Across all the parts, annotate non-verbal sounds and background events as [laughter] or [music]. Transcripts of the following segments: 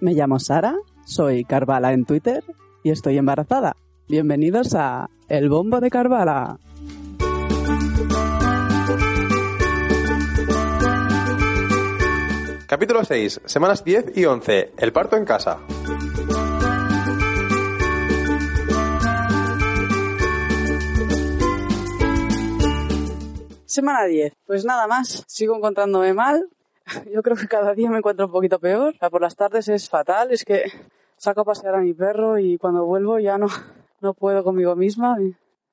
Me llamo Sara, soy Carvala en Twitter y estoy embarazada. Bienvenidos a El Bombo de Carvala. Capítulo 6, semanas 10 y 11. El parto en casa. Semana 10. Pues nada más, sigo encontrándome mal. [laughs] Yo creo que cada día me encuentro un poquito peor. por las tardes es fatal, es que saco a pasear a mi perro y cuando vuelvo ya no, no puedo conmigo misma.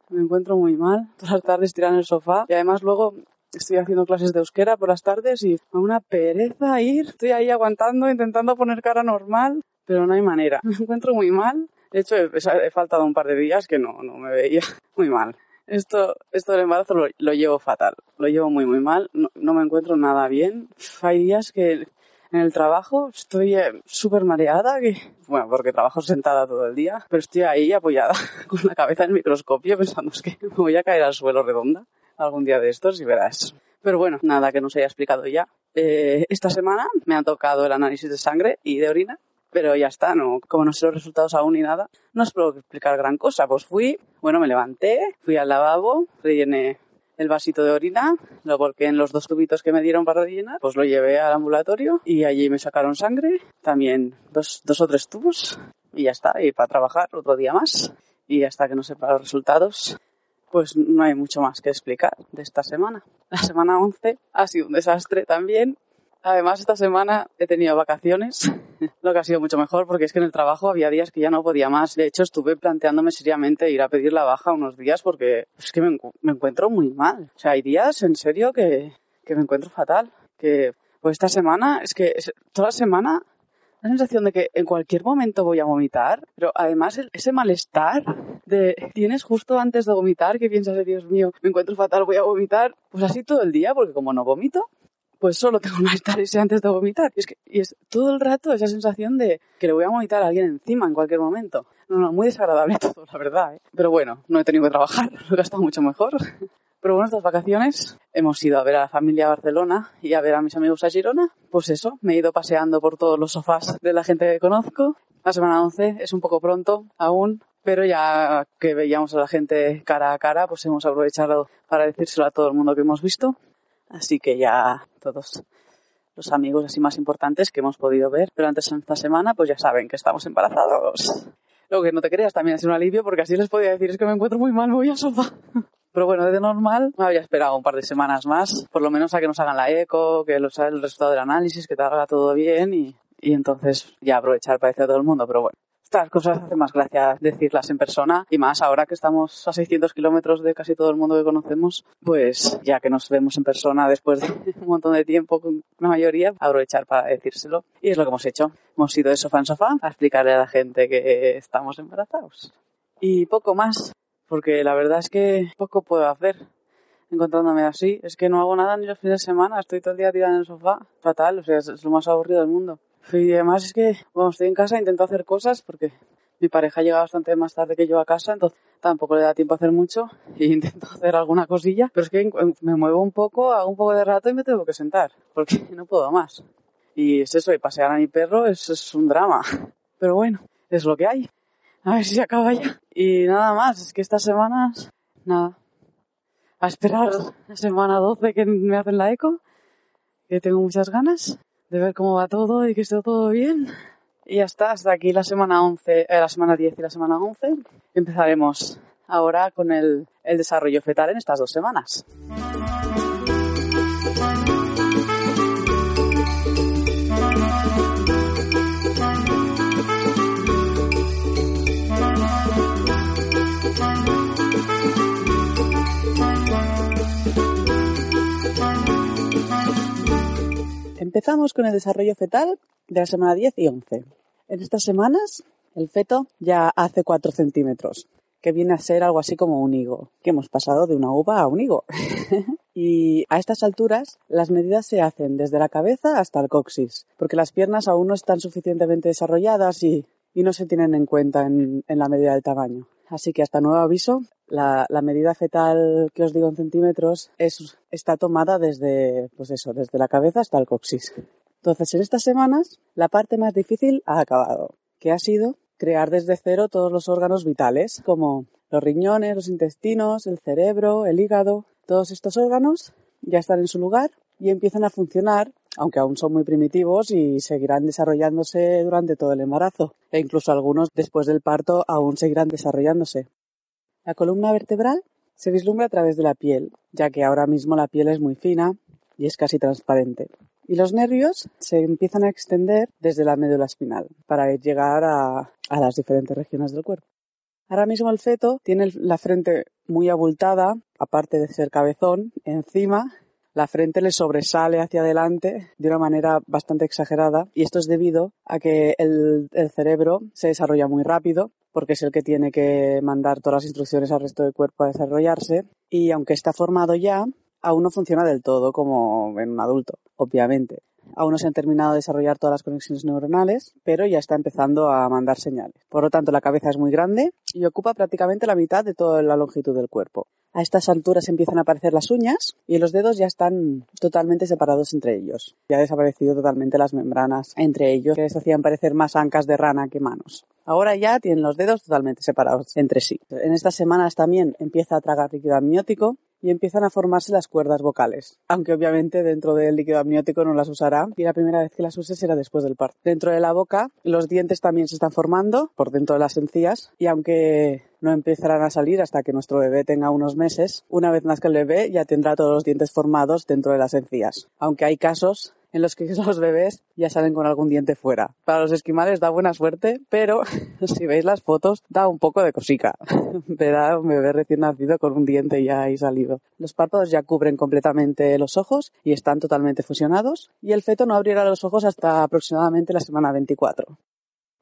Me encuentro muy mal. Todas las tardes tiran el sofá y además luego estoy haciendo clases de euskera por las tardes y a una pereza ir. Estoy ahí aguantando, intentando poner cara normal, pero no hay manera. [laughs] Me encuentro muy mal. De hecho, he, faltado un par de días que no, no me veía muy mal. Esto, esto del embarazo lo, llevo fatal, lo llevo muy, muy mal, no, me encuentro nada bien. Hay días que en el trabajo estoy eh, súper mareada, que, bueno, porque trabajo sentada todo el día, pero estoy ahí apoyada [laughs] con la cabeza en el microscopio pensando que me voy a caer al suelo redonda algún día de estos y verás. Pero bueno, nada que no se haya explicado ya. Eh, esta semana me ha tocado el análisis de sangre y de orina pero ya está, no, como no sé los resultados aún ni nada, no os puedo explicar gran cosa. Pues fui, bueno, me levanté, fui al lavabo, rellené el vasito de orina, lo volqué en los dos tubitos que me dieron para rellenar, pues lo llevé al ambulatorio y allí me sacaron sangre, también dos, dos o tres tubos y ya está, y para trabajar otro día más y hasta que no sepa los resultados, pues no hay mucho más que explicar de esta semana. La semana 11 ha sido un desastre también Además, esta semana he tenido vacaciones, [laughs] lo que ha sido mucho mejor porque es que en el trabajo había días que ya no podía más. De hecho, estuve planteándome seriamente ir a pedir la baja unos días porque es que me, encuentro muy mal. O sea, hay días, en serio, que, que me encuentro fatal. Que pues esta semana, es que toda la semana la sensación de que en cualquier momento voy a vomitar, pero además ese malestar de tienes justo antes de vomitar que piensas, Dios mío, me encuentro fatal, voy a vomitar, pues así todo el día, porque como no vomito, pues solo tengo malestar ese antes de vomitar. Y es, que, y es todo el rato esa sensación de que le voy a vomitar a alguien encima en cualquier momento. No, no, muy desagradable [laughs] todo, la verdad. ¿eh? Pero bueno, no he tenido que trabajar, [laughs] lo he estado mucho mejor. Pero bueno, estas vacaciones hemos ido a ver a la familia a Barcelona y a ver a mis amigos a Girona. Pues eso, me he ido paseando por todos los sofás de la gente que conozco. La semana 11 es un poco pronto aún, pero ya que veíamos a la gente cara a cara, pues hemos aprovechado para decírselo a todo el mundo que hemos visto. Así que ya todos los amigos así más importantes que hemos podido ver durante esta semana, pues ya saben que estamos embarazados. Lo que no te creas también es un alivio porque así les podía decir es que me encuentro muy mal, voy al sofá. [laughs] Pero bueno, de normal me había esperado un par de semanas más, por lo menos a que nos hagan la eco, que el resultado del análisis, que te haga todo bien y, y entonces ya aprovechar para decir a todo el mundo. Pero bueno, estas cosas hace más gracia decirlas en persona y más ahora que estamos a 600 kilómetros de casi todo el mundo que conocemos, pues ya que nos vemos en persona después de [laughs] un montón de tiempo con la mayoría, aprovechar para decírselo. Y es lo que hemos hecho. Hemos ido de sofá en sofá a explicarle a la gente que estamos embarazados. Y poco más, porque la verdad es que poco puedo hacer encontrándome así. Es que no hago nada ni los fines de semana, estoy todo el día tirada en el sofá. Fatal, o sea, es lo más aburrido del mundo. Y además es que, bueno, estoy en casa, intento hacer cosas porque mi pareja llega bastante más tarde que yo a casa, entonces tampoco le da tiempo a hacer mucho e [laughs] intento hacer alguna cosilla, pero es que me muevo un poco, hago un poco de rato y me tengo que sentar, porque [laughs] no puedo más. Y es eso, y pasear a mi perro es, es un drama. [laughs] Pero bueno, es lo que hay. A ver si se acaba ya. Y nada más, es que estas semanas, nada. A esperar la semana 12 que me hacen la eco, que tengo muchas ganas de ver cómo va todo y que esté todo bien. Y ya está, hasta aquí la semana 11, eh, la semana 10 y la semana 11. Empezaremos ahora con el, el desarrollo fetal en estas dos semanas. Empezamos con el desarrollo fetal de la semana 10 y 11. En estas semanas, el feto ya hace 4 centímetros, que viene a ser algo así como un higo, que hemos pasado de una uva a un higo. [laughs] y a estas alturas, las medidas se hacen desde la cabeza hasta el coxis, porque las piernas aún no están suficientemente desarrolladas y, no se tienen en cuenta en la medida del tamaño. Así que hasta nuevo aviso, la, medida fetal que os digo en centímetros es, está tomada desde, pues eso, desde la cabeza hasta el coxis. Entonces, en estas semanas, la parte más difícil ha acabado, que ha sido crear desde cero todos los órganos vitales, como los riñones, los intestinos, el cerebro, el hígado. Todos estos órganos ya están en su lugar y empiezan a funcionar, aunque aún son muy primitivos y seguirán desarrollándose durante todo el embarazo, e incluso algunos después del parto aún seguirán desarrollándose. La columna vertebral se vislumbra a través de la piel, ya que ahora mismo la piel es muy fina y es casi transparente. Y los nervios se empiezan a extender desde la médula espinal para llegar a, las diferentes regiones del cuerpo. Ahora mismo el feto tiene la frente muy abultada, aparte de ser cabezón, encima la frente le sobresale hacia adelante de una manera bastante exagerada y esto es debido a que el, cerebro se desarrolla muy rápido porque es el que tiene que mandar todas las instrucciones al resto del cuerpo a desarrollarse y aunque está formado ya, aún no funciona del todo como en un adulto, obviamente. Aún no se han terminado de desarrollar todas las conexiones neuronales, pero ya está empezando a mandar señales. Por lo tanto, la cabeza es muy grande y ocupa prácticamente la mitad de toda la longitud del cuerpo. A estas alturas empiezan a aparecer las uñas y los dedos ya están totalmente separados entre ellos. Ya han desaparecido totalmente las membranas entre ellos que les hacían parecer más ancas de rana que manos. Ahora ya tienen los dedos totalmente separados entre sí. En estas semanas también empieza a tragar líquido amniótico y empiezan a formarse las cuerdas vocales. Aunque obviamente dentro del líquido amniótico no las usará y la primera vez que las use será después del parto. Dentro de la boca los dientes también se están formando por dentro de las encías y aunque no empezarán a salir hasta que nuestro bebé tenga unos meses, una vez nazca el bebé ya tendrá todos los dientes formados dentro de las encías. Aunque hay casos en los que [laughs] los bebés ya salen con algún diente fuera. Para los esquimales da buena suerte, pero [laughs] si veis las fotos da un poco de cosica. [laughs] Verá un bebé recién nacido con un diente ya ahí salido. Los párpados ya cubren completamente los ojos y están totalmente fusionados y el feto no abrirá los ojos hasta aproximadamente la semana 24.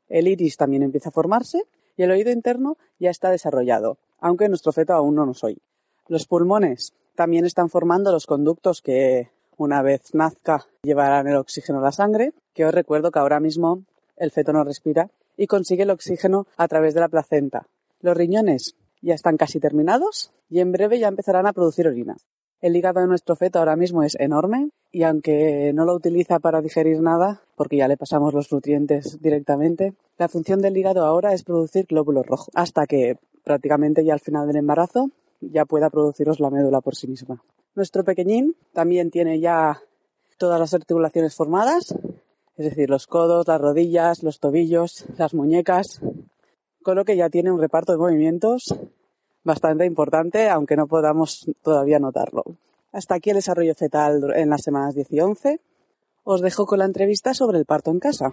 El iris también empieza a formarse y el oído interno ya está desarrollado, aunque nuestro feto aún no nos oye. Los pulmones también están formando los conductos que una vez nazca llevarán el oxígeno a la sangre, que os recuerdo que ahora mismo el feto no respira y consigue el oxígeno a través de la placenta. Los riñones ya están casi terminados y en breve ya empezarán a producir orina. El hígado de nuestro feto ahora mismo es enorme y aunque no lo utiliza para digerir nada, porque ya le pasamos los nutrientes directamente, la función del hígado ahora es producir glóbulos rojos, hasta que prácticamente ya al final del embarazo ya pueda produciros la médula por sí misma. Nuestro pequeñín también tiene ya todas las articulaciones formadas, es decir, los codos, las rodillas, los tobillos, las muñecas, con lo que ya tiene un reparto de movimientos bastante importante, aunque no podamos todavía notarlo. Hasta aquí el desarrollo fetal en las semanas 10 y 11. Os dejo con la entrevista sobre el parto en casa.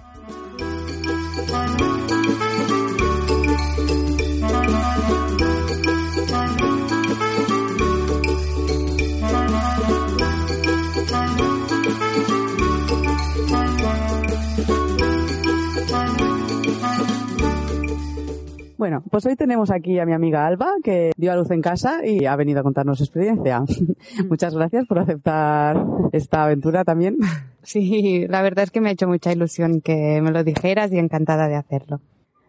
Bueno, pues hoy tenemos aquí a mi amiga Alba, que dio a luz en casa y ha venido a contarnos su experiencia. [laughs] Muchas gracias por aceptar esta aventura también. [laughs] Sí, la verdad es que me ha hecho mucha ilusión que me lo dijeras y encantada de hacerlo.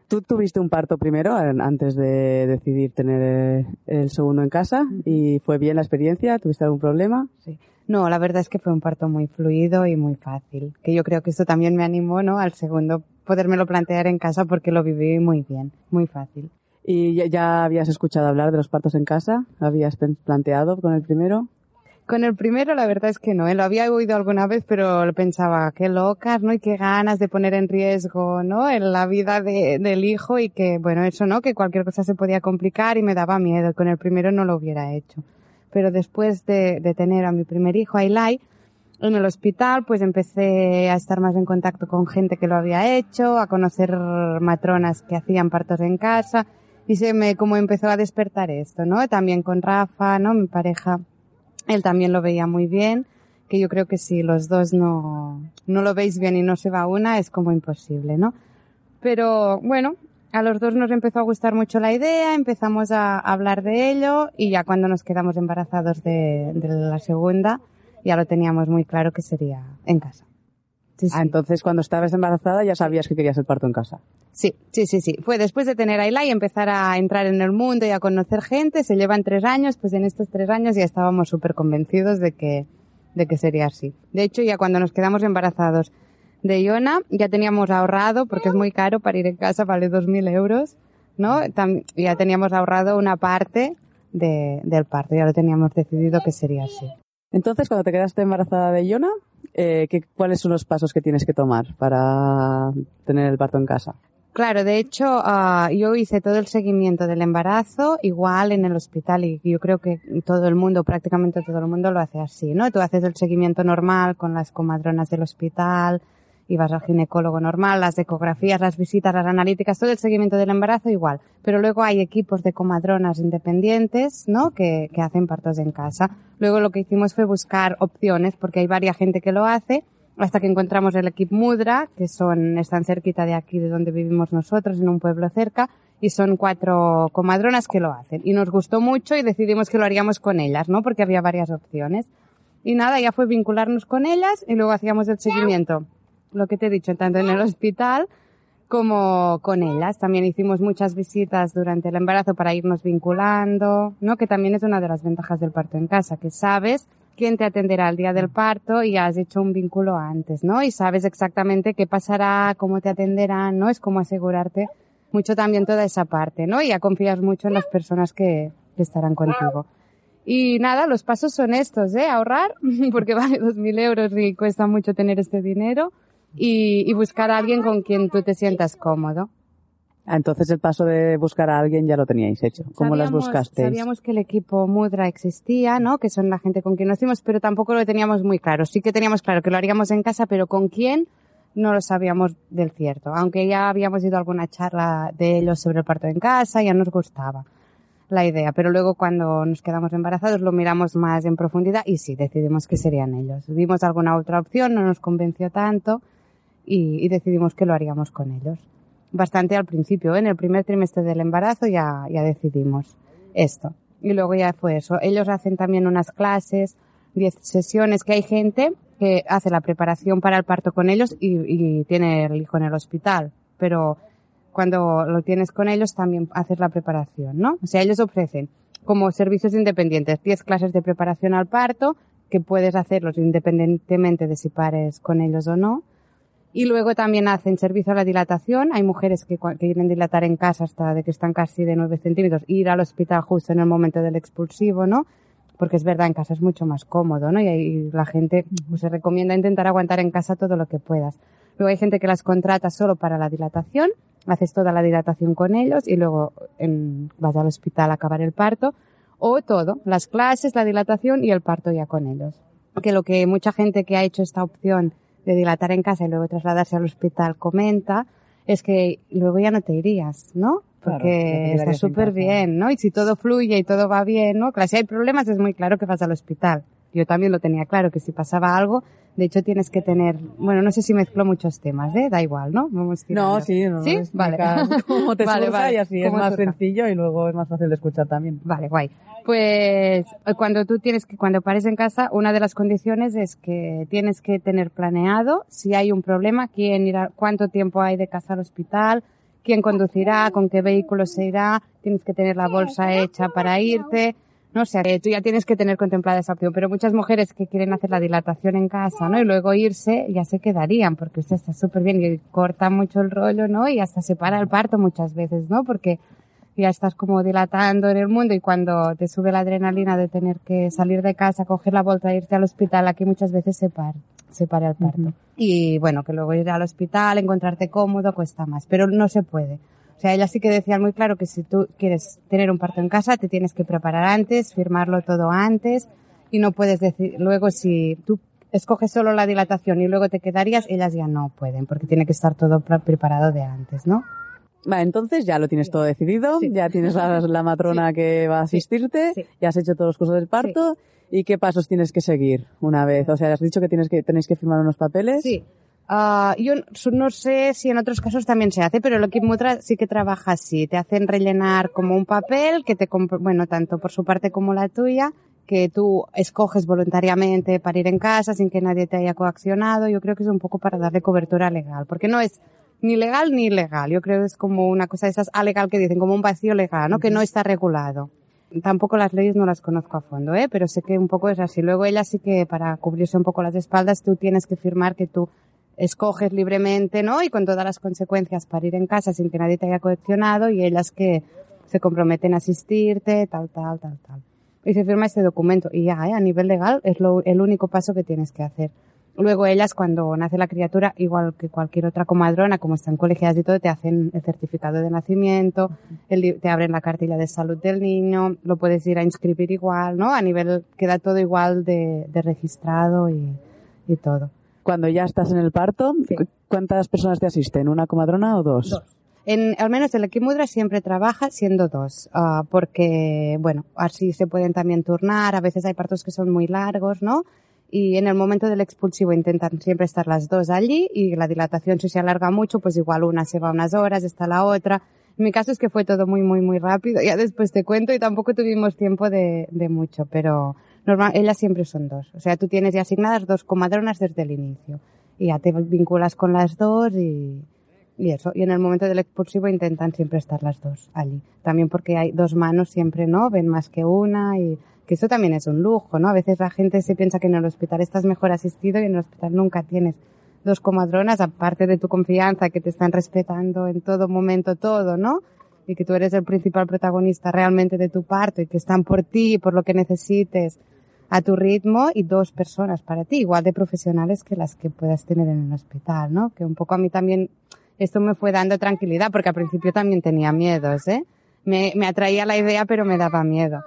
Tú tuviste un parto primero antes de decidir tener el segundo en casa y fue bien la experiencia, ¿tuviste algún problema? Sí. No, la verdad es que fue un parto muy fluido y muy fácil, que yo creo que esto también me animó, ¿no? Al segundo podérmelo plantear en casa porque lo viví muy bien, muy fácil. ¿Y ya habías escuchado hablar de los partos en casa? ¿Lo habías planteado con el primero? Con el primero la verdad es que no, ¿eh? lo había oído alguna vez, pero pensaba, qué locas, ¿no? Y qué ganas de poner en riesgo, ¿no? En la vida de, del hijo y que, bueno, eso, ¿no? Que cualquier cosa se podía complicar y me daba miedo. Con el primero no lo hubiera hecho. Pero después de, de tener a mi primer hijo, a Eli, en el hospital pues empecé a estar más en contacto con gente que lo había hecho, a conocer matronas que hacían partos en casa y se me como empezó a despertar esto, ¿no? También con Rafa, ¿no? Mi pareja, él también lo veía muy bien, que yo creo que si los dos no, no lo veis bien y no se va una es como imposible, ¿no? Pero bueno, a los dos nos empezó a gustar mucho la idea, empezamos a hablar de ello y ya cuando nos quedamos embarazados de, de la segunda, ya lo teníamos muy claro que sería en casa. Sí, sí. Ah, entonces cuando estabas embarazada ya sabías que querías el parto en casa. Sí, sí, sí, sí. Fue después de tener a Eli y empezar a entrar en el mundo y a conocer gente. Se llevan tres años, pues en estos tres años ya estábamos súper convencidos de que, de que sería así. De hecho, ya cuando nos quedamos embarazados de Iona. Ya teníamos ahorrado, porque es muy caro para ir en casa, vale 2.000 euros, ¿no? Tam- ya teníamos ahorrado una parte de, del parto, ya lo teníamos decidido que sería así. Entonces, cuando te quedaste embarazada de Iona, eh, ¿qué- ¿cuáles son los pasos que tienes que tomar para tener el parto en casa? Claro, de hecho, ah, yo hice todo el seguimiento del embarazo igual en el hospital y yo creo que todo el mundo, prácticamente todo el mundo lo hace así, ¿no? Tú haces el seguimiento normal con las comadronas del hospital y vas al ginecólogo normal, las ecografías, las visitas, las analíticas, todo el seguimiento del embarazo igual. Pero luego hay equipos de comadronas independientes, ¿no? Que, que hacen partos en casa. Luego lo que hicimos fue buscar opciones porque hay varias gente que lo hace hasta que encontramos el equipo Mudra, que son, están cerquita de aquí de donde vivimos nosotros, en un pueblo cerca, y son cuatro comadronas que lo hacen. Y nos gustó mucho y decidimos que lo haríamos con ellas, ¿no? Porque había varias opciones. Y nada, ya fue vincularnos con ellas y luego hacíamos el seguimiento. Lo que te he dicho, tanto en el hospital como con ellas. También hicimos muchas visitas durante el embarazo para irnos vinculando, ¿no? Que también es una de las ventajas del parto en casa, que sabes quién te atenderá el día del parto y has hecho un vínculo antes, ¿no? Y sabes exactamente qué pasará, cómo te atenderán, ¿no? Es como asegurarte mucho también toda esa parte, ¿no? Y ya confías mucho en las personas que, estarán contigo. Y nada, los pasos son estos, ¿eh? Ahorrar, [laughs] porque vale dos mil euros y cuesta mucho tener este dinero. Y, y buscar a alguien con quien tú te sientas cómodo. Ah, Entonces el paso de buscar a alguien ya lo teníais hecho. ¿Cómo las Sabíamos- buscasteis? Sabíamos que el equipo Mudra existía, ¿no? Que son la gente con quien nos hicimos, pero tampoco lo teníamos muy claro. Sí que teníamos claro que lo haríamos en casa, pero con quién no lo sabíamos del cierto. Aunque ya habíamos ido a alguna charla de ellos sobre el parto en casa, ya nos gustaba la idea. Pero luego cuando nos quedamos embarazados lo miramos más en profundidad y sí, decidimos que serían ellos. Vimos alguna otra opción, no nos convenció tanto y, y decidimos que lo haríamos con ellos. Bastante al principio, ¿eh? en el primer trimestre del embarazo ya, ya decidimos esto. Y luego ya fue eso. Ellos hacen también unas clases, 10 sesiones, que hay gente que hace la preparación para el parto con ellos y, y tiene el hijo en el hospital. Pero cuando lo tienes con ellos también haces la preparación, ¿no? O sea, ellos ofrecen como servicios independientes 10 clases de preparación al parto que puedes hacerlos independientemente de si pares con ellos o no. Y luego también hacen servicio a la dilatación. Hay mujeres que, quieren dilatar en casa hasta de que están casi de 9 centímetros, ir al hospital justo en el momento del expulsivo, ¿no? Porque es verdad, en casa es mucho más cómodo, ¿no? Y, ahí la gente pues, se recomienda intentar aguantar en casa todo lo que puedas. Luego hay gente que las contrata solo para la dilatación, haces toda la dilatación con ellos y luego en- vas al hospital a acabar el parto. O todo, las clases, la dilatación y el parto ya con ellos. Que lo que mucha gente que ha hecho esta opción de dilatar en casa y luego trasladarse al hospital comenta es que luego ya no te irías, ¿no? Porque está súper bien, ¿no? Y si todo fluye y todo va bien, ¿no? Claro, si hay problemas es muy claro que vas al hospital. Yo también lo tenía claro, que si pasaba algo, de hecho tienes que tener, bueno, no sé si mezclo muchos temas, ¿eh? Da igual, ¿no? Vamos. No, sí, no, ¿Sí? Vale. cómo [laughs] te Vale, vale, y así es más surja. sencillo y luego es más fácil de escuchar también. Vale, guay. Pues eh, cuando tú tienes que, cuando pares en casa, una de las condiciones es que tienes que tener planeado si hay un problema, quién irá, cuánto tiempo hay de casa al hospital, quién conducirá, con qué vehículo se irá, tienes que tener la bolsa hecha para irte, no o sea, que tú ya tienes que tener contemplada esa opción, pero muchas mujeres que quieren hacer la dilatación en casa, ¿no? Y luego irse, ya se quedarían, porque usted está súper bien y corta mucho el rollo, ¿no? Y hasta se para el parto muchas veces, ¿no? Porque ya estás como dilatando en el mundo y cuando te sube la adrenalina de tener que salir de casa, coger la bolsa e irte al hospital, aquí muchas veces se para, se para el parto. Y bueno, que luego ir al hospital, encontrarte cómodo, cuesta más, pero no se puede. O sea, ellas sí que decían muy claro que si tú quieres tener un parto en casa, te tienes que preparar antes, firmarlo todo antes y no puedes decir, luego si tú escoges solo la dilatación y luego te quedarías, ellas ya no pueden porque tiene que estar todo pre- preparado de antes, ¿no? Vale, entonces ya lo tienes todo decidido, ya tienes la, la matrona que va a asistirte, Sí. ya has hecho todos los cursos del parto y qué pasos tienes que seguir una vez. O sea, has dicho que tienes que tenéis que firmar unos papeles. Sí. Ah, yo no- sé si en otros casos también se hace, pero el Equipo Mutra sí que trabaja así. Te hacen rellenar como un papel que te, bueno, tanto por su parte como la tuya, que tú escoges voluntariamente para ir en casa sin que nadie te haya coaccionado. Yo creo que es un poco para darle cobertura legal, porque no es ni legal ni ilegal. Yo creo que es como una cosa de esas alegal que dicen, como un vacío legal, ¿no? Que no está regulado. Tampoco las leyes no las conozco a fondo, ¿eh? Pero sé que un poco es así. Luego ella sí que para cubrirse un poco las espaldas tú tienes que firmar que tú escoges libremente, ¿no? Y con todas las consecuencias para ir en casa sin que nadie te haya coleccionado y ellas que se comprometen a asistirte, tal, tal, tal, tal. Y se firma este documento y ya, ¿eh? a nivel legal es lo, el único paso que tienes que hacer. Luego ellas cuando nace la criatura, igual que cualquier otra comadrona, como están colegiadas y todo, te hacen el certificado de nacimiento, te abren la cartilla de salud del niño, lo puedes ir a inscribir igual, ¿no? A nivel, queda todo igual de, registrado y todo. Cuando ya estás en el parto, Sí. ¿cuántas personas te asisten? ¿Una comadrona o dos? Dos. En, al menos el Equimudra siempre trabaja siendo dos, ah, porque, bueno, así se pueden también turnar, a veces hay partos que son muy largos, ¿no? Y en el momento del expulsivo intentan siempre estar las dos allí y la dilatación si se alarga mucho, pues igual una se va unas horas, está la otra. En mi caso es que fue todo muy, muy, muy rápido, ya después te cuento y tampoco tuvimos tiempo de, de mucho, pero normal, ellas siempre son dos. O sea, tú tienes ya asignadas dos comadronas desde el inicio y ya te vinculas con las dos y, y eso. Y en el momento del expulsivo intentan siempre estar las dos allí. También porque hay dos manos siempre, ¿no? Ven más que una y que eso también es un lujo, ¿no? A veces la gente se piensa que en el hospital estás mejor asistido y en el hospital nunca tienes dos comadronas, aparte de tu confianza, que te están respetando en todo momento todo, ¿no? Y que tú eres el principal protagonista realmente de tu parto y que están por ti, por lo que necesites, a tu ritmo y dos personas para ti, igual de profesionales que las que puedas tener en el hospital, ¿no? Que un poco a mí también esto me fue dando tranquilidad porque al principio también tenía miedos, ¿eh? Me, me atraía la idea pero me daba miedo.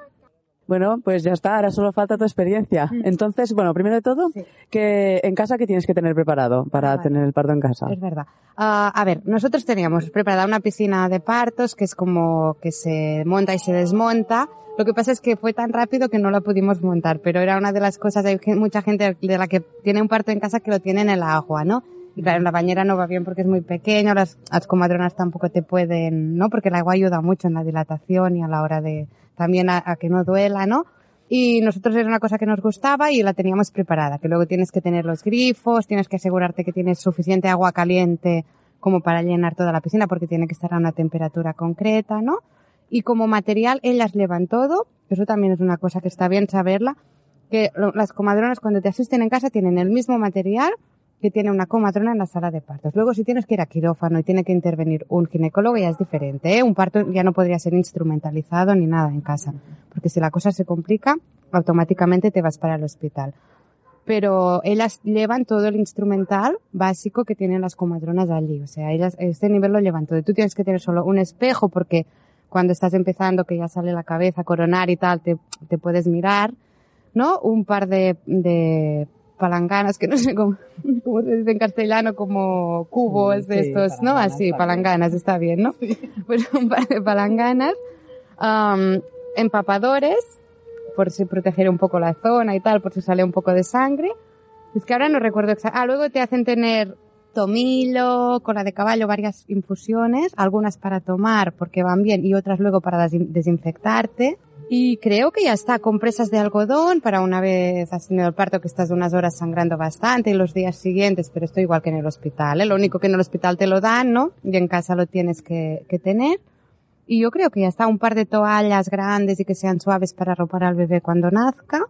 Bueno, pues ya está, ahora solo falta tu experiencia. Entonces, bueno, primero de todo, Sí. que en casa, ¿qué tienes que tener preparado para tener el parto en casa? Es verdad. Ah, a ver, nosotros teníamos preparada una piscina de partos que es como que se monta y se desmonta. Lo que pasa es que fue tan rápido que no la pudimos montar, pero era una de las cosas, hay mucha gente de la que tiene un parto en casa que lo tiene en el agua, ¿no? Claro, la bañera no va bien porque es muy pequeño, las, comadronas tampoco te pueden, ¿no? Porque el agua ayuda mucho en la dilatación y a la hora de, también a, a que no duela, ¿no? Y nosotros era una cosa que nos gustaba y la teníamos preparada, que luego tienes que tener los grifos, tienes que asegurarte que tienes suficiente agua caliente como para llenar toda la piscina porque tiene que estar a una temperatura concreta, ¿no? Y como material ellas llevan todo, eso también es una cosa que está bien saberla, que las comadronas cuando te asisten en casa tienen el mismo material que tiene una comadrona en la sala de partos. Luego si tienes que ir a quirófano y tiene que intervenir un ginecólogo ya es diferente, ¿eh? Un parto ya no podría ser instrumentalizado ni nada en casa, porque si la cosa se complica, automáticamente te vas para el hospital. Pero ellas llevan todo el instrumental básico que tienen las comadronas allí. O sea, ellas, este nivel lo llevan todo. Tú tienes que tener solo un espejo porque cuando estás empezando, que ya sale la cabeza, coronar y tal, te, te puedes mirar, ¿no? Un par de, de palanganas, que no sé cómo, [laughs] cómo se dice en castellano, como cubos de Sí, estos, ¿no? palanganas, Así, palanganas, está bien, ¿no? Pues [laughs] un par de palanganas, am, empapadores, por si proteger un poco la zona y tal, por si sale un poco de sangre. Es que ahora no recuerdo exactamente. Ah, luego te hacen tener tomillo, cola de caballo, varias infusiones, algunas para tomar porque van bien y otras luego para desin- desinfectarte. Y creo que ya está, compresas de algodón para una vez has tenido el parto que estás unas horas sangrando bastante y los días siguientes, pero esto igual que en el hospital, ¿eh? Lo único que en el hospital te lo dan, ¿no? Y en casa lo tienes que, tener. Y yo creo que ya está, un par de toallas grandes y que sean suaves para arropar al bebé cuando nazca.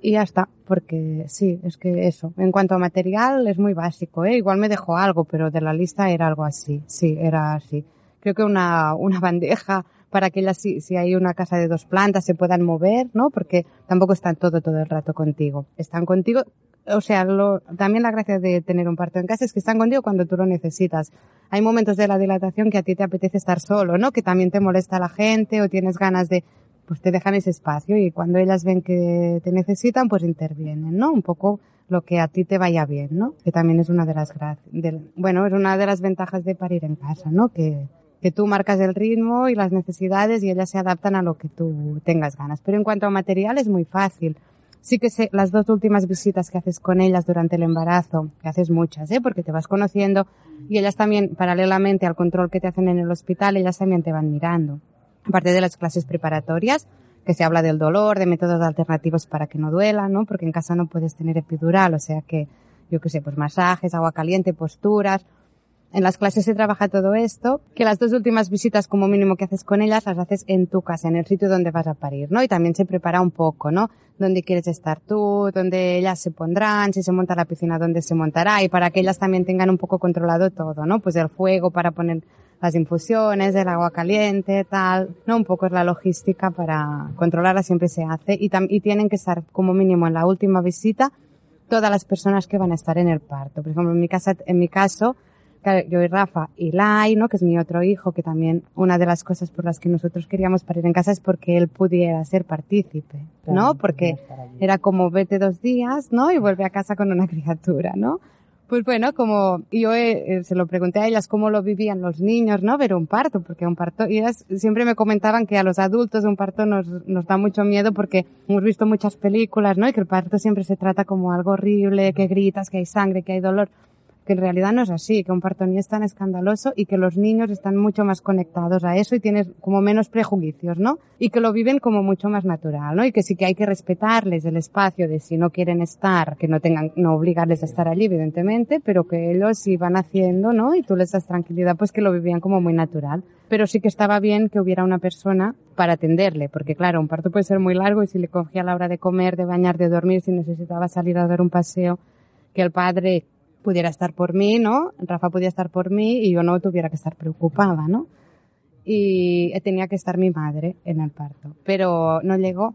Y ya está, porque sí, es que eso. En cuanto a material es muy básico, ¿eh? Igual me dejó algo, pero de la lista era algo así. Sí, era así. Creo que una, una bandeja para que ellas, si, hay una casa de dos plantas, se puedan mover, ¿no? Porque tampoco están todo, todo el rato contigo. Están contigo, o sea, lo, también la gracia de tener un parto en casa es que están contigo cuando tú lo necesitas. Hay momentos de la dilatación que a ti te apetece estar solo, ¿no? Que también te molesta la gente o tienes ganas de, pues te dejan ese espacio y cuando ellas ven que te necesitan, pues intervienen, ¿no? Un poco lo que a ti te vaya bien, ¿no? Que también es una de las del- bueno, es una de las ventajas de parir en casa, ¿no? Que, que tú marcas el ritmo y las necesidades y ellas se adaptan a lo que tú tengas ganas. Pero en cuanto a material es muy fácil. Sí que sé, las dos últimas visitas que haces con ellas durante el embarazo, que haces muchas, ¿eh? Porque te vas conociendo y ellas también, paralelamente al control que te hacen en el hospital, ellas también te van mirando. Aparte de las clases preparatorias, que se habla del dolor, de métodos alternativos para que no duela, ¿no? Porque en casa no puedes tener epidural, o sea que, yo qué sé, pues masajes, agua caliente, posturas. En las clases se trabaja todo esto, que las dos últimas visitas como mínimo que haces con ellas las haces en tu casa, en el sitio donde vas a parir, ¿no? Y también se prepara un poco, ¿no? Dónde quieres estar tú, dónde ellas se pondrán, si se monta la piscina, dónde se montará, y para que ellas también tengan un poco controlado todo, ¿no? Pues el fuego para poner las infusiones, el agua caliente, tal, ¿no? Un poco es la logística para controlarla siempre se hace y, y tienen que estar como mínimo en la última visita todas las personas que van a estar en el parto. Por ejemplo, en mi casa, en mi caso, yo y Rafa y Lai, ¿no? Que es mi otro hijo, que también una de las cosas por las que nosotros queríamos parir en casa es porque él pudiera ser partícipe, ¿no? Porque era como vete dos días, ¿no? Y vuelve a casa con una [laughs] criatura, ¿no? Pues bueno, como yo eh, se lo pregunté a ellas cómo lo vivían los niños, ¿no? Ver un parto, porque un parto, y ellas siempre me comentaban que a los adultos un parto nos, nos da mucho miedo porque hemos visto muchas películas, ¿no? Y que el parto siempre se trata como algo horrible, que gritas, que hay sangre, que hay dolor que en realidad no es así, que un parto ni es tan escandaloso y que los niños están mucho más conectados a eso y tienes como menos prejuicios, ¿no? Y que lo viven como mucho más natural, ¿no? Y que sí que hay que respetarles el espacio de si no quieren estar, que no tengan, no obligarles a estar allí, evidentemente, pero que ellos si van haciendo, ¿no? Y tú les das tranquilidad, pues que lo vivían como muy natural. Pero sí que estaba bien que hubiera una persona para atenderle, porque claro, un parto puede ser muy largo y si le cogía a la hora de comer, de bañar, de dormir, si necesitaba salir a dar un paseo, que el padre pudiera estar por mí, ¿no? Rafa podía estar por mí y yo no tuviera que estar preocupada, ¿no? Y tenía que estar mi madre en el parto. Pero no llegó,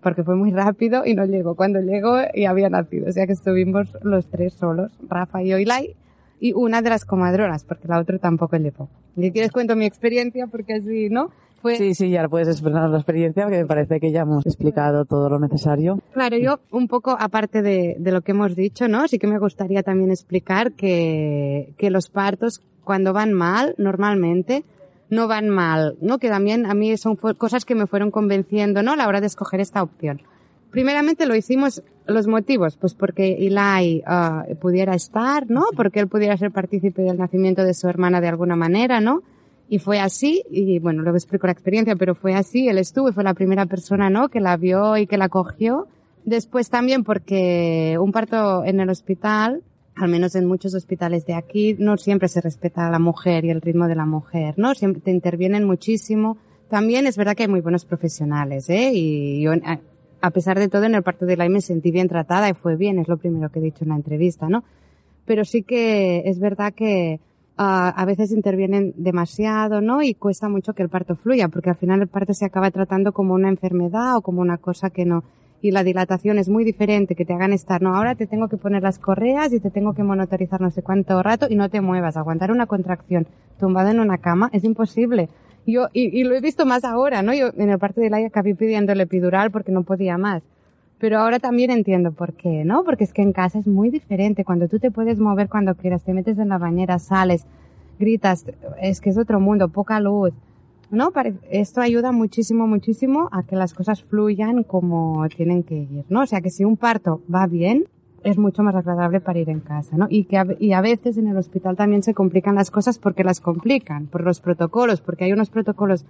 porque fue muy rápido y no llegó. Cuando llegó y había nacido. O sea que estuvimos los tres solos, Rafa y Oilay, y una de las comadronas, porque la otra tampoco llegó. ¿Y quieres cuento mi experiencia? Porque así, ¿no? Sí, sí, ya puedes explicar la experiencia, porque me parece que ya hemos explicado todo lo necesario. Claro, yo un poco aparte de, de lo que hemos dicho, ¿no? Sí que me gustaría también explicar que, que los partos, cuando van mal, normalmente, no van mal, ¿no? Que también a mí son cosas que me fueron convenciendo, ¿no? A la hora de escoger esta opción. Primeramente lo hicimos, los motivos, pues porque Eli uh, pudiera estar, ¿no? Porque él pudiera ser partícipe del nacimiento de su hermana de alguna manera, ¿no? Y fue así, y bueno, luego explico la experiencia, pero fue así, él estuvo y fue la primera persona, ¿no? Que la vio y que la cogió. Después también porque un parto en el hospital, al menos en muchos hospitales de aquí, no siempre se respeta a la mujer y el ritmo de la mujer, ¿no? Siempre te intervienen muchísimo. También es verdad que hay muy buenos profesionales, ¿eh? Y yo, a pesar de todo, en el parto de la me sentí bien tratada y fue bien, es lo primero que he dicho en la entrevista, ¿no? Pero sí que es verdad que a veces intervienen demasiado, ¿no? Y cuesta mucho que el parto fluya, porque al final el parto se acaba tratando como una enfermedad o como una cosa que no. Y la dilatación es muy diferente, que te hagan estar, no, ahora te tengo que poner las correas y te tengo que monitorizar no sé cuánto rato y no te muevas. Aguantar una contracción tumbada en una cama es imposible. Yo, y, lo he visto más ahora, ¿no? Yo en el parto de la acabé pidiendo el epidural porque no podía más. Pero ahora también entiendo por qué, ¿no? Porque es que en casa es muy diferente. Cuando tú te puedes mover cuando quieras, te metes en la bañera, sales, gritas, es que es otro mundo, poca luz. ¿No? Esto ayuda muchísimo, muchísimo a que las cosas fluyan como tienen que ir, ¿no? O sea que si un parto va bien, es mucho más agradable para ir en casa, ¿no? Y que a, y a veces en el hospital también se complican las cosas porque las complican, por los protocolos, porque hay unos protocolos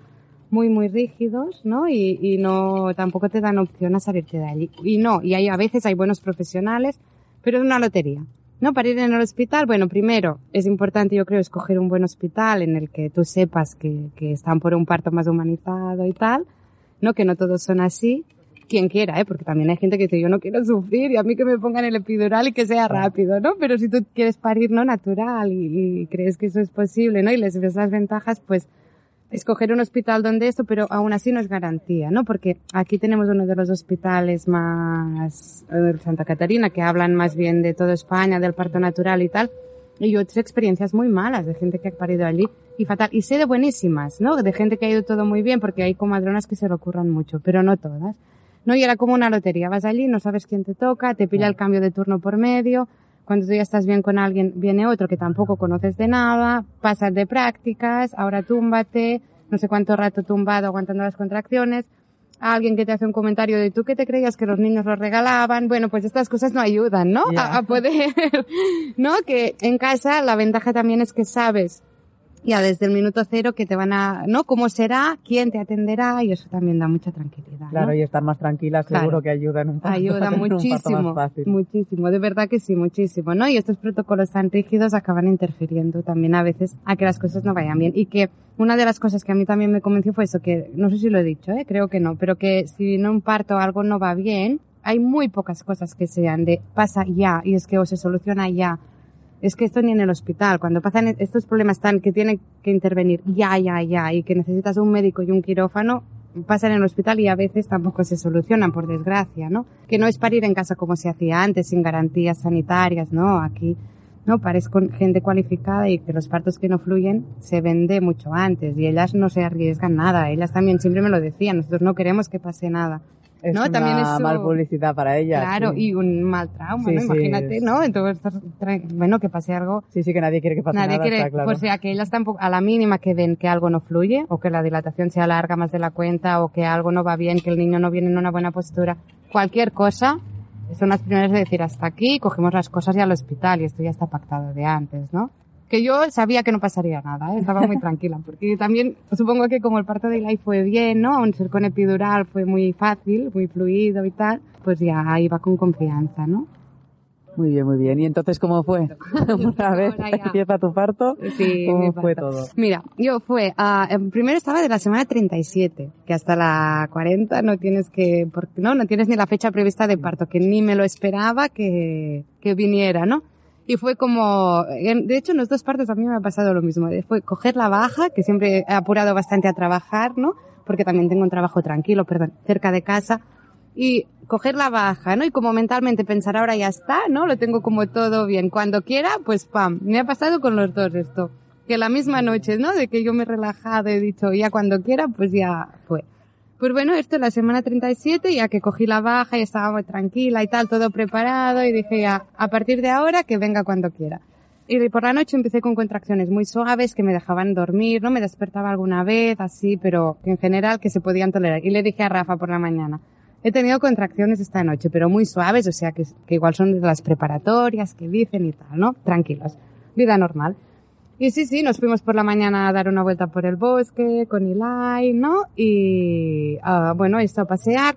muy, muy rígidos, ¿no? Y, y no, tampoco te dan opción a salirte de allí. Y no, y hay, a veces hay buenos profesionales, pero es una lotería. ¿No? Para ir en el hospital, bueno, primero, es importante, yo creo, escoger un buen hospital en el que tú sepas que, que están por un parto más humanizado y tal, ¿no? Que no todos son así. Quien quiera, ¿eh? Porque también hay gente que dice, yo no quiero sufrir y a mí que me pongan el epidural y que sea rápido, ¿no? Pero si tú quieres parir, ¿no? Natural y, y crees que eso es posible, ¿no? Y les ves las ventajas, pues, escoger un hospital donde esto, pero aún así no es garantía, ¿no? Porque aquí tenemos uno de los hospitales más, eh, Santa Catarina, que hablan más bien de toda España, del parto natural y tal, y otras experiencias muy malas de gente que ha parido allí y fatal. Y sé de buenísimas, ¿no? De gente que ha ido todo muy bien, porque hay comadronas que se lo ocurran mucho, pero no todas. No, y era como una lotería. Vas allí, no sabes quién te toca, te pilla el cambio de turno por medio, cuando tú ya estás bien con alguien, viene otro que tampoco conoces de nada, pasas de prácticas, ahora túmbate, no sé cuánto rato tumbado aguantando las contracciones, alguien que te hace un comentario de tú que te creías que los niños los regalaban, bueno, pues estas cosas no ayudan, ¿no? A, a, poder, [laughs] ¿no? Que en casa la ventaja también es que sabes ya desde el minuto cero que te van a, ¿no? ¿Cómo será? ¿Quién te atenderá? Y eso también da mucha tranquilidad. ¿no? Claro, y estar más tranquila seguro Claro. que ayuda en un parto. Ayuda [laughs] muchísimo, más fácil. muchísimo, de verdad que sí, muchísimo, ¿no? Y estos protocolos tan rígidos acaban interfiriendo también a veces a que las cosas no vayan bien. Y que una de las cosas que a mí también me convenció fue eso, que no sé si lo he dicho, ¿eh? creo que no, pero que si en un parto algo no va bien, hay muy pocas cosas que sean de pasa ya y es que o se soluciona ya. Es que esto ni en el hospital, cuando pasan estos problemas tan que tienen que intervenir ya, ya, ya y que necesitas un médico y un quirófano, pasan en el hospital y a veces tampoco se solucionan, por desgracia, ¿no? Que no es parir en casa como se hacía antes, sin garantías sanitarias, ¿no? Aquí, ¿no? Pares con gente cualificada y que los partos que no fluyen se vende mucho antes y ellas no se arriesgan nada. Ellas también siempre me lo decían, nosotros no queremos que pase nada. Es ¿no? una También mal publicidad para ella. Claro, sí. y un mal trauma, Sí, ¿no? sí, Imagínate, es- ¿no? Entonces, bueno, que pase algo Sí, sí, que nadie quiere que pase Nadie nada, quiere, está claro. pues sea que ellas tampoco, a la mínima que ven que algo no fluye, o que la dilatación se alarga más de la cuenta, o que algo no va bien, que el niño no viene en una buena postura, cualquier cosa, son las primeras de decir hasta aquí, cogemos las cosas y al hospital, y esto ya está pactado de antes, ¿no? Que yo sabía que no pasaría nada, ¿eh? estaba muy [laughs] tranquila, porque también supongo que como el parto de Eli fue bien, ¿no? Aun ser con epidural fue muy fácil, muy fluido y tal, pues ya iba con confianza, ¿no? Muy bien, muy bien. ¿Y entonces cómo fue? [laughs] Una vez [laughs] empieza tu parto, Sí, ¿cómo fue todo? Mira, yo fue, em, primero estaba de la semana 37, que hasta la 40 no tienes que, no, no tienes ni la fecha prevista de parto, que ni me lo esperaba que, que viniera, ¿no? Y fue como, de hecho en los dos partos a mí me ha pasado lo mismo, fue coger la baja, que siempre he apurado bastante a trabajar, ¿no? Porque también tengo un trabajo tranquilo, perdón, cerca de casa, y coger la baja, ¿no? Y como mentalmente pensar ahora ya está, ¿no? Lo tengo como todo bien. Cuando quiera, pues pam. Me ha pasado con los dos esto. Que la misma noche, ¿no? De que yo me he relajado, he dicho ya cuando quiera, pues ya fue. Pues bueno, esto es la semana 37, ya que cogí la baja y estaba muy tranquila y tal, todo preparado y dije ya, a partir de ahora que venga cuando quiera. Y por la noche empecé con contracciones muy suaves que me dejaban dormir, no me despertaba alguna vez, así, pero en general que se podían tolerar. Y le dije a Rafa por la mañana, he tenido contracciones esta noche, pero muy suaves, o sea que, igual son las preparatorias que dicen y tal, ¿no? Tranquilos. Vida normal. Y sí, sí, nos fuimos por la mañana a dar una vuelta por el bosque con Eli, ¿no? Y, ah, bueno, esto a pasear.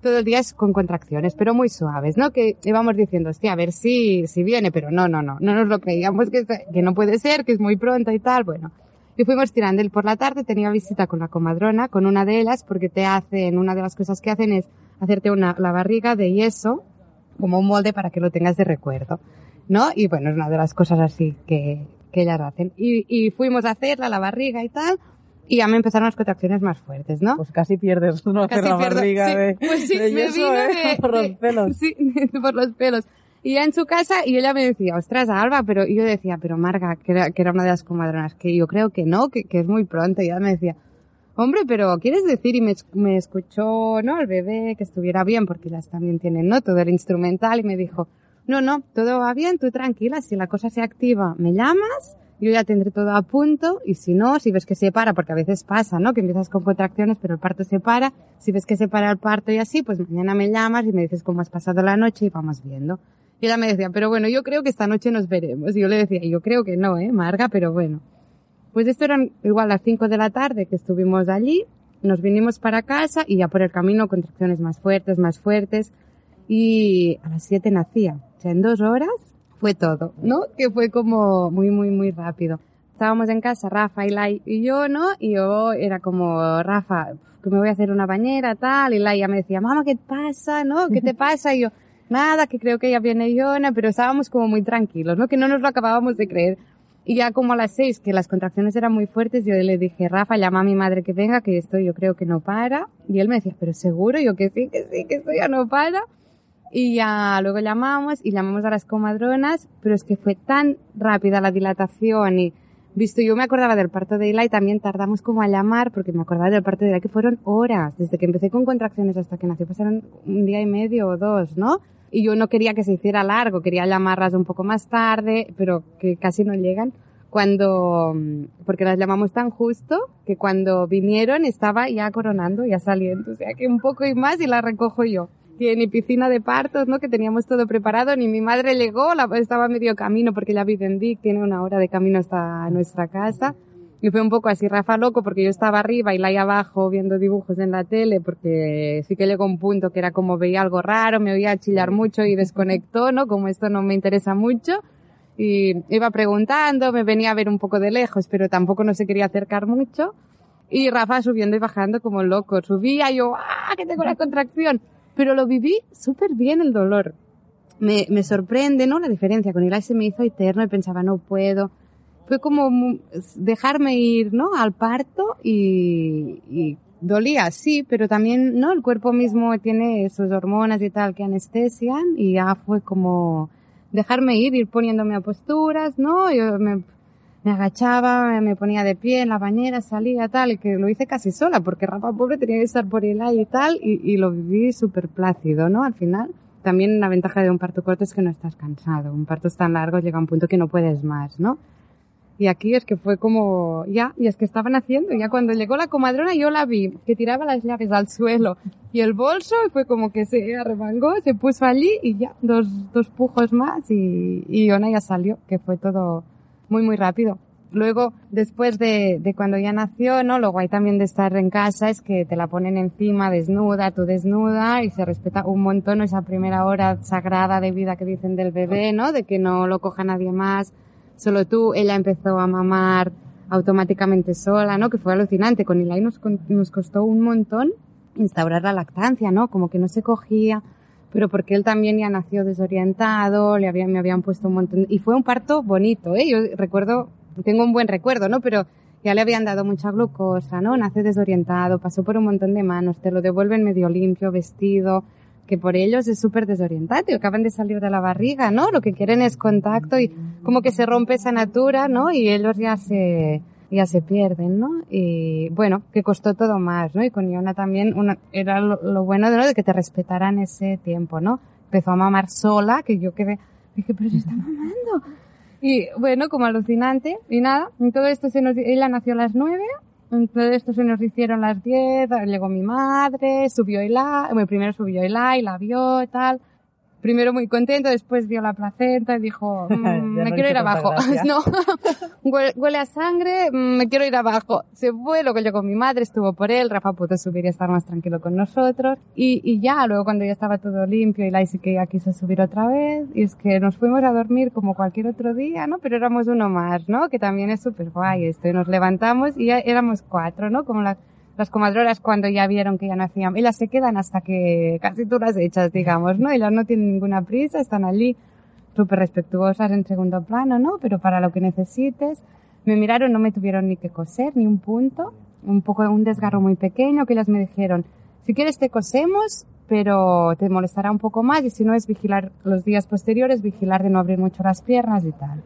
Todo el día es con contracciones, pero muy suaves, ¿no? Que íbamos diciendo, hostia, a ver si, si viene, pero no, no, no, no nos lo creíamos que, que no puede ser, que es muy pronto y tal, bueno. Y fuimos tirando. Él por la tarde tenía visita con la comadrona, con una de ellas, porque te hacen, una de las cosas que hacen es hacerte una, la barriga de yeso, como un molde para que lo tengas de recuerdo, ¿no? Y bueno, es una de las cosas así que, que ellas hacen. Y, y fuimos a hacerla, la barriga y tal, y ya me empezaron las contracciones más fuertes, ¿no? Pues casi pierdes ¿no? Casi hacer la pierdo- barriga sí, de, pues sí, de me yeso, vino ¿eh? de- [laughs] por los pelos. [laughs] Sí, [laughs] por los pelos. Y ya en su casa, y ella me decía, ostras, Alba, pero y yo decía, pero Marga, que era, que era una de las comadronas, que yo creo que no, que, que es muy pronto. Y ella me decía, hombre, pero ¿quieres decir? Y me, me escuchó, ¿no? El bebé, que estuviera bien, porque ellas también tienen, ¿no? Todo el instrumental, y me dijo, no, no, todo va bien, tú tranquila, si la cosa se activa, me llamas, yo ya tendré todo a punto, y si no, si ves que se para, porque a veces pasa, ¿no? Que empiezas con contracciones, pero el parto se para, si ves que se para el parto y así, pues mañana me llamas y me dices cómo has pasado la noche y vamos viendo. Y ella me decía, pero bueno, yo creo que esta noche nos veremos. Y yo le decía, yo creo que no, ¿eh, Marga? Pero bueno. Pues esto eran igual las 5 de la tarde que estuvimos allí, nos vinimos para casa y ya por el camino contracciones más fuertes, más fuertes. Y a las 7 nacía. En dos horas fue todo, ¿no? Que fue como muy, muy, muy rápido. Estábamos en casa, Rafa, Eli y yo, ¿no? Y yo era como, Rafa, que me voy a hacer una bañera, tal. Y Eli ya me decía, mamá, ¿qué pasa? ¿No? ¿Qué te [laughs] pasa? Y yo, nada, que creo que ya viene Yona, pero estábamos como muy tranquilos, ¿no? Que no nos lo acabábamos de creer. Y ya como a las seis, que las contracciones eran muy fuertes, yo le dije, Rafa, llama a mi madre que venga, que esto yo creo que no para. Y él me decía, pero seguro, Y yo que sí, que sí, que esto ya no para. Y ya luego llamamos y llamamos a las comadronas, pero es que fue tan rápida la dilatación y visto, yo me acordaba del parto de Eli, también tardamos como a llamar porque me acordaba del parto de Eli que fueron horas, desde que empecé con contracciones hasta que nació pasaron un día y medio o dos, ¿no? Y yo no quería que se hiciera largo, quería llamarlas un poco más tarde, pero que casi no llegan cuando, porque las llamamos tan justo que cuando vinieron estaba ya coronando, ya saliendo, o sea que un poco y más y la recojo yo que ni piscina de partos, ¿no? Que teníamos todo preparado, ni mi madre llegó, la, estaba medio camino porque ella vive tiene una hora de camino hasta nuestra casa. Y fue un poco así Rafa loco porque yo estaba arriba y la abajo viendo dibujos en la tele porque sí que llegó un punto que era como veía algo raro, me oía chillar mucho y desconectó, ¿no? Como esto no me interesa mucho. Y iba preguntando, me venía a ver un poco de lejos, pero tampoco no se quería acercar mucho. Y Rafa subiendo y bajando como loco. Subía y yo, ¡ah! Que tengo la contracción. Pero lo viví súper bien el dolor. Me, me sorprende, ¿no? La diferencia. Con Eli se me hizo eterno y pensaba, no puedo fue como dejarme ir, ¿no? Al parto y, y, dolía, sí, pero también, ¿no? El cuerpo mismo tiene sus hormonas y tal que anestesian y ya fue como dejarme ir, ir poniéndome a posturas, ¿no? Yo me, me agachaba, me ponía de pie en la bañera, salía tal, que lo hice casi sola, porque Rafa pobre tenía que estar por el aire y tal, y, y lo viví súper plácido, ¿no? Al final. También la ventaja de un parto corto es que no estás cansado. Un parto tan largo llega un punto que no puedes más, ¿no? Y aquí es que fue como, ya, y es que estaban haciendo, ya cuando llegó la comadrona yo la vi, que tiraba las llaves al suelo y el bolso y fue como que se arremangó, se puso allí y ya, dos, dos pujos más y, y Ona ya salió, que fue todo muy, muy rápido. Luego, después de, de cuando ya nació, ¿no? Lo guay también de estar en casa es que te la ponen encima desnuda, tú desnuda, y se respeta un montón esa primera hora sagrada de vida que dicen del bebé, ¿no? De que no lo coja nadie más, solo tú, ella empezó a mamar automáticamente sola, ¿no? Que fue alucinante. Con Eli nos, nos costó un montón instaurar la lactancia, ¿no? Como que no se cogía, pero porque él también ya nació desorientado, le habían, me habían puesto un montón, y fue un parto bonito, ¿eh? Yo recuerdo, tengo un buen recuerdo, ¿no? Pero ya le habían dado mucha glucosa, ¿no? Nace desorientado, pasó por un montón de manos, te lo devuelven medio limpio, vestido, que por ellos es súper desorientante, acaban de salir de la barriga, ¿no? Lo que quieren es contacto y como que se rompe esa natura, ¿no? Y ellos ya se, ya se pierden, ¿no? Y bueno, que costó todo más, ¿no? Y con Iona también era lo, lo bueno de, ¿no? de que te respetaran ese tiempo, ¿no? Empezó a mamar sola, que yo quedé, dije, pero se está mamando. Y bueno, como alucinante, y nada, y todo esto se nos, ella nació a las nueve, todo esto se nos hicieron las 10, llegó mi madre, subió Eli, bueno, primero subió Eli, la vio y tal. Primero muy contento, después vio la placenta y dijo, [laughs] mmm, me quiero ir abajo. [laughs] no, huele, huele, a sangre, mmm, me quiero ir abajo. Se fue, luego llegó mi madre, estuvo por él, Rafa pudo subir y estar más tranquilo con nosotros. Y, y ya, luego cuando ya estaba todo limpio, Eli sí que ya quiso subir otra vez. Y es que nos fuimos a dormir como cualquier otro día, ¿no? Pero éramos uno más, ¿no? Que también es súper guay esto. Y nos levantamos y ya éramos cuatro, ¿no? Como la, las comadronas cuando ya vieron que ya no hacían, ellas se quedan hasta que casi tú las echas, digamos, ¿no? Ellas no tienen ninguna prisa, están allí súper respetuosas en segundo plano, ¿no? Pero para lo que necesites. Me miraron, no me tuvieron ni que coser, ni un punto, un poco, un desgarro muy pequeño, que ellas me dijeron, si quieres te cosemos, pero te molestará un poco más y si no es vigilar los días posteriores, vigilar de no abrir mucho las piernas y tal.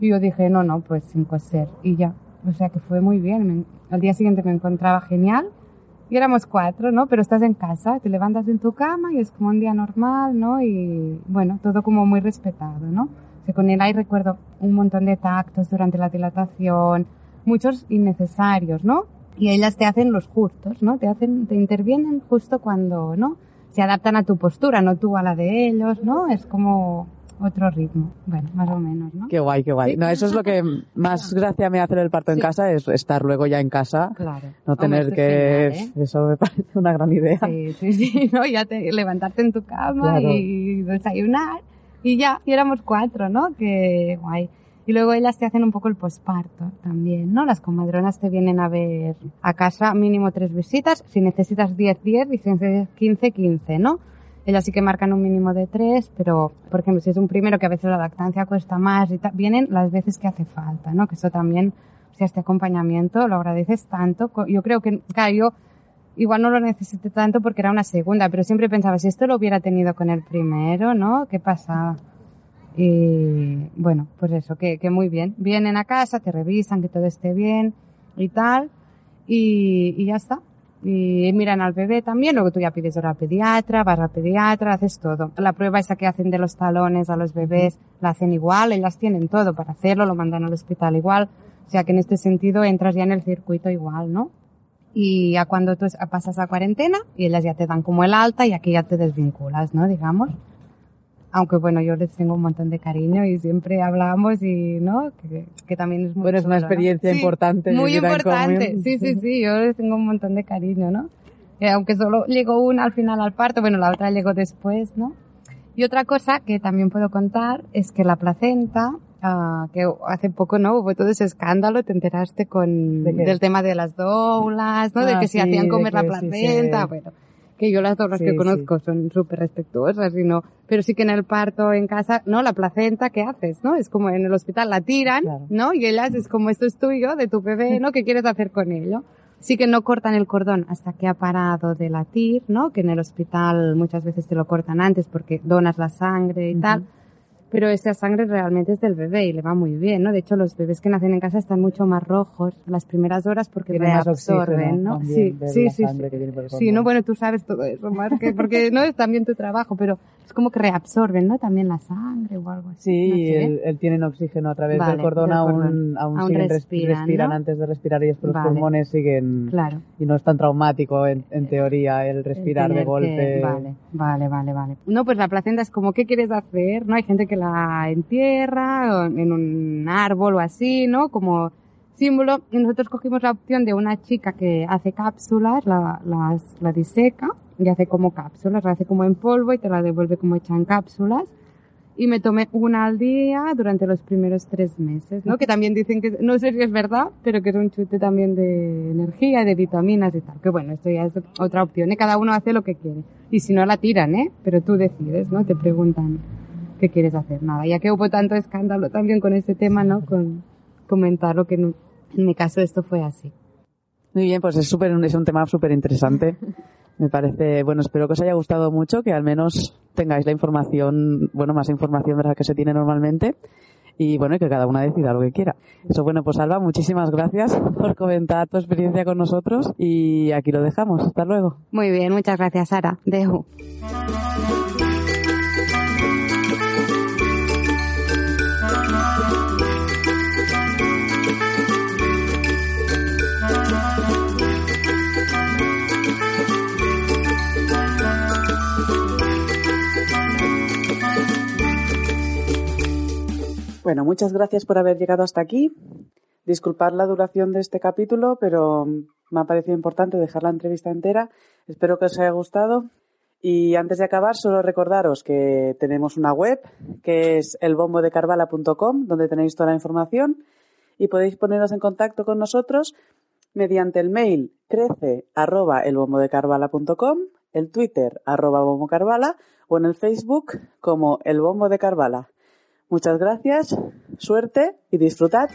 Y yo dije, no, no, pues sin coser. Y ya, o sea que fue muy bien. Al día siguiente me encontraba genial. Y éramos cuatro, ¿no? Pero estás en casa, te levantas en tu cama y es como un día normal, ¿no? Y bueno, todo como muy respetado, ¿no? O sea, con Eli recuerdo un montón de tactos durante la dilatación, muchos innecesarios, ¿no? Y ellas te hacen los justos, ¿no? Te hacen, te intervienen justo cuando, ¿no? Se adaptan a tu postura, no tú a la de ellos, ¿no? Es como otro ritmo. Bueno, más o menos, ¿no? Qué guay, qué guay. ¿Sí? No, eso es lo que más [laughs] gracia me hace el parto en Sí. casa, es estar luego ya en casa. Claro. No tener Hombre, que... es genial, ¿eh? Eso me parece una gran idea. Sí, sí, sí, [laughs] ¿no? Ya te, levantarte en tu cama Claro. y desayunar y ya, y éramos cuatro, ¿no? Que guay. Y luego ellas te hacen un poco el posparto también, ¿no? Las comadronas te vienen a ver a casa mínimo tres visitas, si necesitas 10, 10 y si necesitas 15, 15, ¿no? Ellas sí que marcan un mínimo de tres, pero, por ejemplo, si es un primero que a veces la lactancia cuesta más y vienen las veces que hace falta, ¿no? Que eso también, o sea, este acompañamiento lo agradeces tanto. Yo creo que, claro, yo igual no lo necesité tanto porque era una segunda, pero siempre pensaba, si esto lo hubiera tenido con el primero, ¿no? ¿Qué pasaba? Y bueno, pues eso, que, que muy bien. Vienen a casa, te revisan que todo esté bien y tal, y, y ya está. Y miran al bebé también, luego tú ya pides hora al pediatra, vas al pediatra, haces todo. La prueba esa que hacen de los talones a los bebés, la hacen igual, ellas tienen todo para hacerlo, lo mandan al hospital igual. O sea que en este sentido entras ya en el circuito igual, ¿no? Y ya cuando tú pasas a cuarentena y ellas ya te dan como el alta y aquí ya te desvinculas, ¿no? Digamos. Aunque bueno, yo les tengo un montón de cariño y siempre hablamos y, ¿no? Que, que también es muy Bueno, es una chulo, ¿no? experiencia Sí, importante. Muy importante, sí, sí, sí, yo les tengo un montón de cariño, ¿no? Eh, aunque solo llegó una al final al parto, bueno, la otra llegó después, ¿no? Y otra cosa que también puedo contar es que la placenta, ah, que hace poco, ¿no? Hubo todo ese escándalo, te enteraste con, ¿De del tema de las doulas, ¿no? de Ah, que si sí, hacían de comer la que placenta, sí. bueno. Que yo las doulas Sí, que sí. conozco son súper respetuosas y no, pero sí que en el parto en casa, no, la placenta, ¿qué haces? ¿No? Es como en el hospital la tiran, Claro. ¿no? Y ellas es como esto es tuyo, de tu bebé, ¿no? ¿Qué quieres hacer con ello? Sí que no cortan el cordón hasta que ha parado de latir, ¿no? Que en el hospital muchas veces te lo cortan antes porque donas la sangre y tal. Pero esa sangre realmente es del bebé y le va muy bien, ¿no? De hecho, los bebés que nacen en casa están mucho más rojos las primeras horas porque reabsorben, ¿no? también Sí, de sí, sí, sí. que viene por el Sí, cordón. no, bueno, tú sabes todo eso, más que, porque no es también tu trabajo, pero es como que reabsorben, ¿no? También la sangre o algo así. Sí, no sé. él, él tienen oxígeno a través Vale, del cordón, del aún, cordón. aún, Aún siguen res- respiran, respiran ¿no? antes de respirar y después Vale. los pulmones siguen Claro. y no es tan traumático en, en teoría el respirar de tener golpe. que- vale, vale, vale, vale. No, pues la placenta es como, ¿qué quieres hacer? ¿No? Hay gente que la entierra o en un árbol o así, ¿no? Como símbolo. Y nosotros cogimos la opción de una chica que hace cápsulas, la, la diseca y hace como cápsulas, la hace como en polvo y te la devuelve como hecha en cápsulas. Y me tomé una al día durante los primeros tres meses, ¿no? Que también dicen que, no sé si es verdad, pero que es un chute también de energía, de vitaminas y tal. Que bueno, esto ya es otra opción, ¿eh? Cada uno hace lo que quiere. Y si no la tiran, ¿eh? Pero tú decides, ¿no? Te preguntan qué quieres hacer. Nada, ya que hubo tanto escándalo también con este tema, ¿no? Con comentarlo que en, en mi caso esto fue así. Muy bien, pues es súper es un tema súper interesante. [laughs] Me parece, bueno, espero que os haya gustado mucho, que al menos tengáis la información, bueno, más información de la que se tiene normalmente. Y bueno, que cada una decida lo que quiera. Eso, bueno, pues Alba, muchísimas gracias [laughs] por comentar tu experiencia con nosotros y aquí lo dejamos. Hasta luego. Muy bien, muchas gracias, Sara. Dejo. Bueno, muchas gracias por haber llegado hasta aquí. Disculpad la duración de este capítulo, pero me ha parecido importante dejar la entrevista entera. Espero que os haya gustado. Y antes de acabar, solo recordaros que tenemos una web que es elbombodecarvala.com, donde tenéis toda la información y podéis poneros en contacto con nosotros mediante el mail crece arroba el Twitter arroba bombocarvala o en el Facebook como el bombo de Carvala. Muchas gracias, suerte y disfrutad.